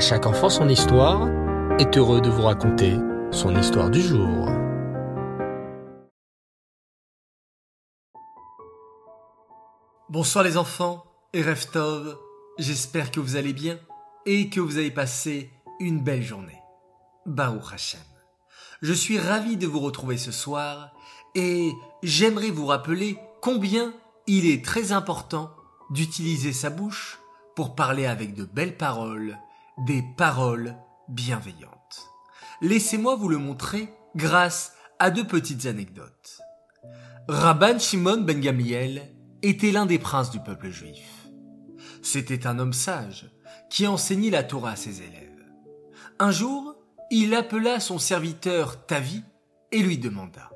Chaque enfant son histoire est heureux de vous raconter son histoire du jour. Bonsoir les enfants et Reftov, j'espère que vous allez bien et que vous avez passé une belle journée. Baou Hashem. Je suis ravi de vous retrouver ce soir et j'aimerais vous rappeler combien il est très important d'utiliser sa bouche pour parler avec de belles paroles, des paroles bienveillantes. Laissez-moi vous le montrer grâce à deux petites anecdotes. Rabban Shimon ben Gamliel était l'un des princes du peuple juif. C'était un homme sage qui enseignait la Torah à ses élèves. Un jour, il appela son serviteur Tavi et lui demanda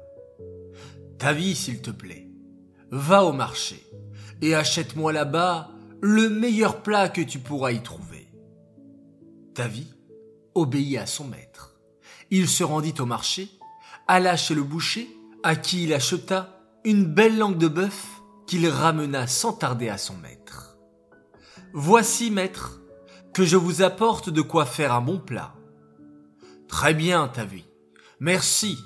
Tavi, s'il te plaît, va au marché et achète-moi là-bas le meilleur plat que tu pourras y trouver. Tavi obéit à son maître. Il se rendit au marché, alla chez le boucher, à qui il acheta une belle langue de bœuf qu'il ramena sans tarder à son maître. Voici, maître, que je vous apporte de quoi faire un bon plat. Très bien, Tavi. Merci,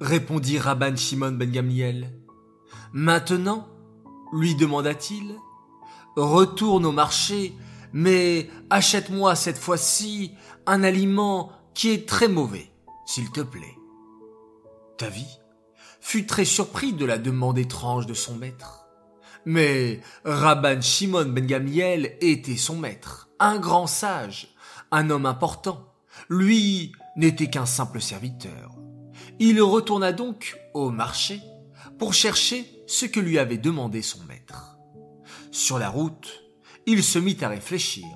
répondit Rabban Shimon ben Gamliel. Maintenant, lui demanda-t-il, retourne au marché, mais achète-moi cette fois-ci un aliment qui est très mauvais, s'il te plaît. Tavi fut très surpris de la demande étrange de son maître. Mais Rabban Shimon ben Gamliel était son maître, un grand sage, un homme important. Lui n'était qu'un simple serviteur. Il retourna donc au marché pour chercher ce que lui avait demandé son maître. Sur la route, il se mit à réfléchir.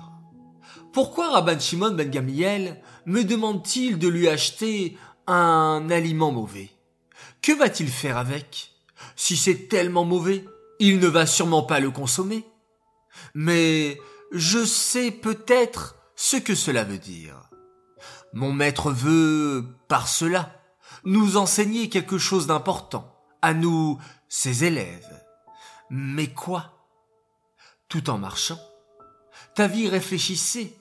Pourquoi Rabban Shimon ben Gamliel me demande-t-il de lui acheter un aliment mauvais? Que va-t-il faire avec? Si c'est tellement mauvais, il ne va sûrement pas le consommer. Mais je sais peut-être ce que cela veut dire. Mon maître veut, par cela, nous enseigner quelque chose d'important, à nous, ses élèves. Mais quoi? Tout en marchant, Tavi réfléchissait,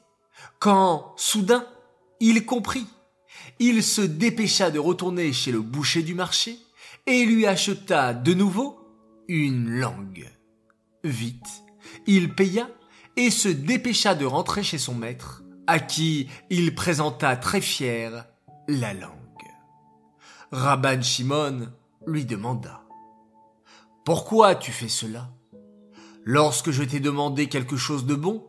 quand, soudain, il comprit. Il se dépêcha de retourner chez le boucher du marché et lui acheta de nouveau une langue. Vite, il paya et se dépêcha de rentrer chez son maître, à qui il présenta très fier la langue. Rabban Shimon lui demanda Pourquoi tu fais cela? Lorsque je t'ai demandé quelque chose de bon,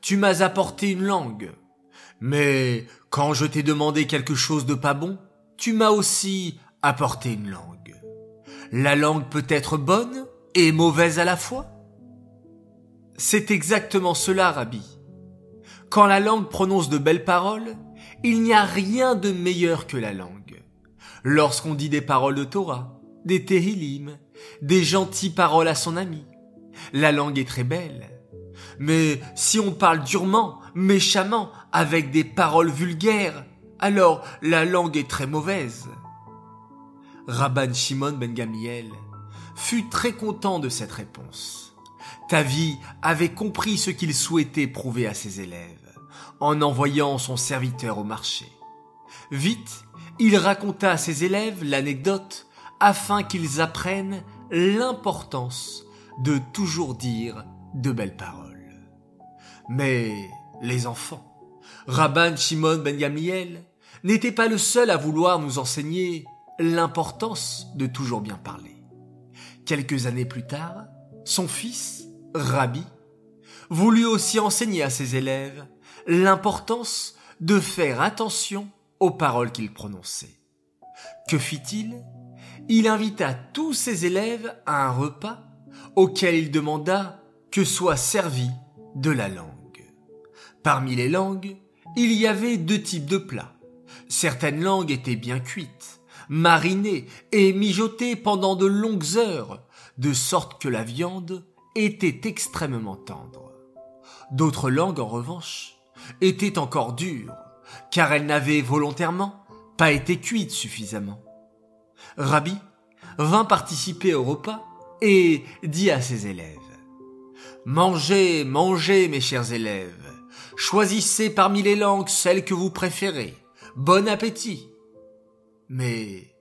tu m'as apporté une langue. Mais quand je t'ai demandé quelque chose de pas bon, tu m'as aussi apporté une langue. La langue peut être bonne et mauvaise à la fois C'est exactement cela, Rabbi. Quand la langue prononce de belles paroles, il n'y a rien de meilleur que la langue. Lorsqu'on dit des paroles de Torah, des Tehillim, des gentilles paroles à son ami, la langue est très belle. Mais si on parle durement, méchamment, avec des paroles vulgaires, alors la langue est très mauvaise. Rabban Shimon ben Gamiel fut très content de cette réponse. Tavi avait compris ce qu'il souhaitait prouver à ses élèves en envoyant son serviteur au marché. Vite, il raconta à ses élèves l'anecdote afin qu'ils apprennent l'importance de toujours dire de belles paroles. Mais les enfants, Rabban Shimon ben Gamliel n'était pas le seul à vouloir nous enseigner l'importance de toujours bien parler. Quelques années plus tard, son fils, Rabbi, voulut aussi enseigner à ses élèves l'importance de faire attention aux paroles qu'il prononçait. Que fit-il? Il invita tous ses élèves à un repas auquel il demanda que soit servi de la langue. Parmi les langues, il y avait deux types de plats. Certaines langues étaient bien cuites, marinées et mijotées pendant de longues heures, de sorte que la viande était extrêmement tendre. D'autres langues, en revanche, étaient encore dures, car elles n'avaient volontairement pas été cuites suffisamment. Rabbi vint participer au repas et dit à ses élèves Mangez, mangez, mes chers élèves, Choisissez parmi les langues celle que vous préférez. Bon appétit. Mais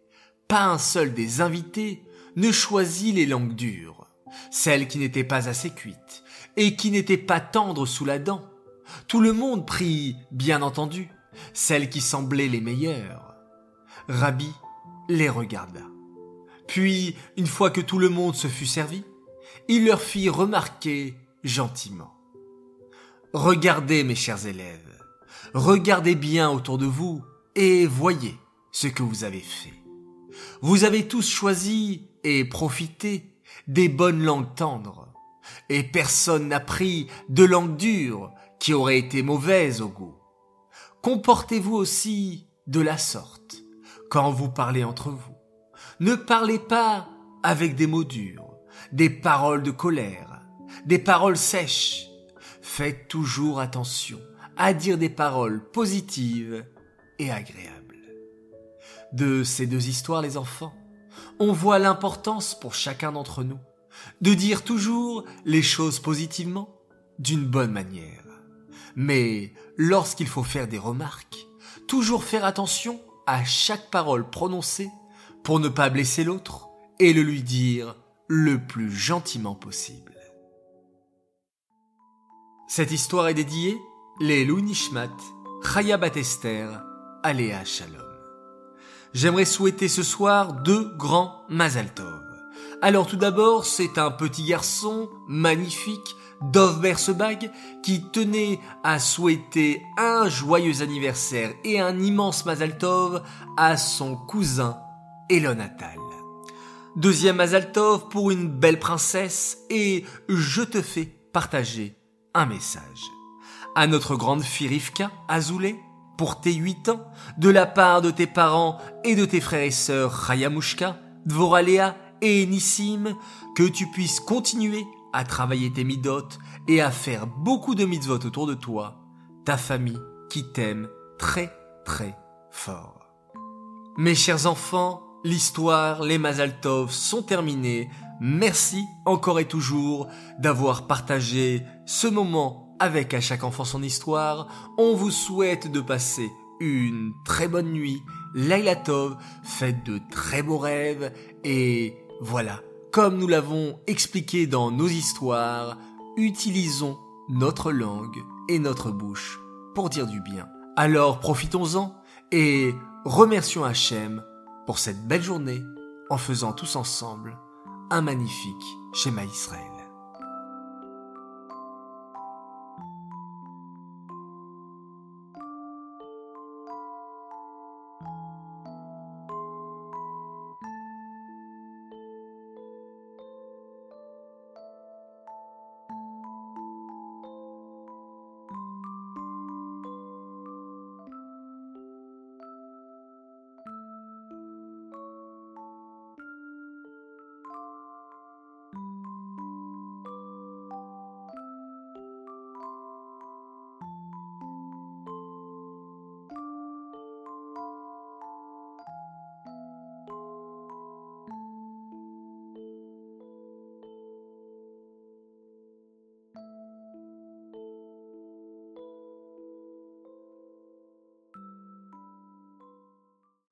pas un seul des invités ne choisit les langues dures, celles qui n'étaient pas assez cuites et qui n'étaient pas tendres sous la dent. Tout le monde prit, bien entendu, celles qui semblaient les meilleures. Rabbi les regarda. Puis, une fois que tout le monde se fut servi, il leur fit remarquer gentiment. Regardez, mes chers élèves, regardez bien autour de vous et voyez ce que vous avez fait. Vous avez tous choisi et profité des bonnes langues tendres, et personne n'a pris de langues dures qui auraient été mauvaises au goût. Comportez-vous aussi de la sorte quand vous parlez entre vous. Ne parlez pas avec des mots durs, des paroles de colère, des paroles sèches. Faites toujours attention à dire des paroles positives et agréables. De ces deux histoires, les enfants, on voit l'importance pour chacun d'entre nous de dire toujours les choses positivement, d'une bonne manière. Mais lorsqu'il faut faire des remarques, toujours faire attention à chaque parole prononcée pour ne pas blesser l'autre et le lui dire le plus gentiment possible. Cette histoire est dédiée les Louis Nishmat, Chaya Batester, Aléa Shalom. J'aimerais souhaiter ce soir deux grands Mazal Tov. Alors tout d'abord, c'est un petit garçon magnifique, Dov Bersebag, qui tenait à souhaiter un joyeux anniversaire et un immense Mazal Tov à son cousin Elonatal. Deuxième Mazaltov pour une belle princesse et je te fais partager un message. À notre grande fille Rivka, Azoulay, pour tes huit ans, de la part de tes parents et de tes frères et sœurs Hayamushka, Dvoralea et Nissim, que tu puisses continuer à travailler tes midotes et à faire beaucoup de mitzvot autour de toi, ta famille qui t'aime très très fort. Mes chers enfants, l'histoire, les Mazaltov sont terminés. Merci encore et toujours d'avoir partagé ce moment avec à chaque enfant son histoire. On vous souhaite de passer une très bonne nuit. Laila Tov, faites de très beaux rêves et voilà, comme nous l'avons expliqué dans nos histoires, utilisons notre langue et notre bouche pour dire du bien. Alors profitons-en et remercions Hachem pour cette belle journée en faisant tous ensemble un magnifique schéma Israël.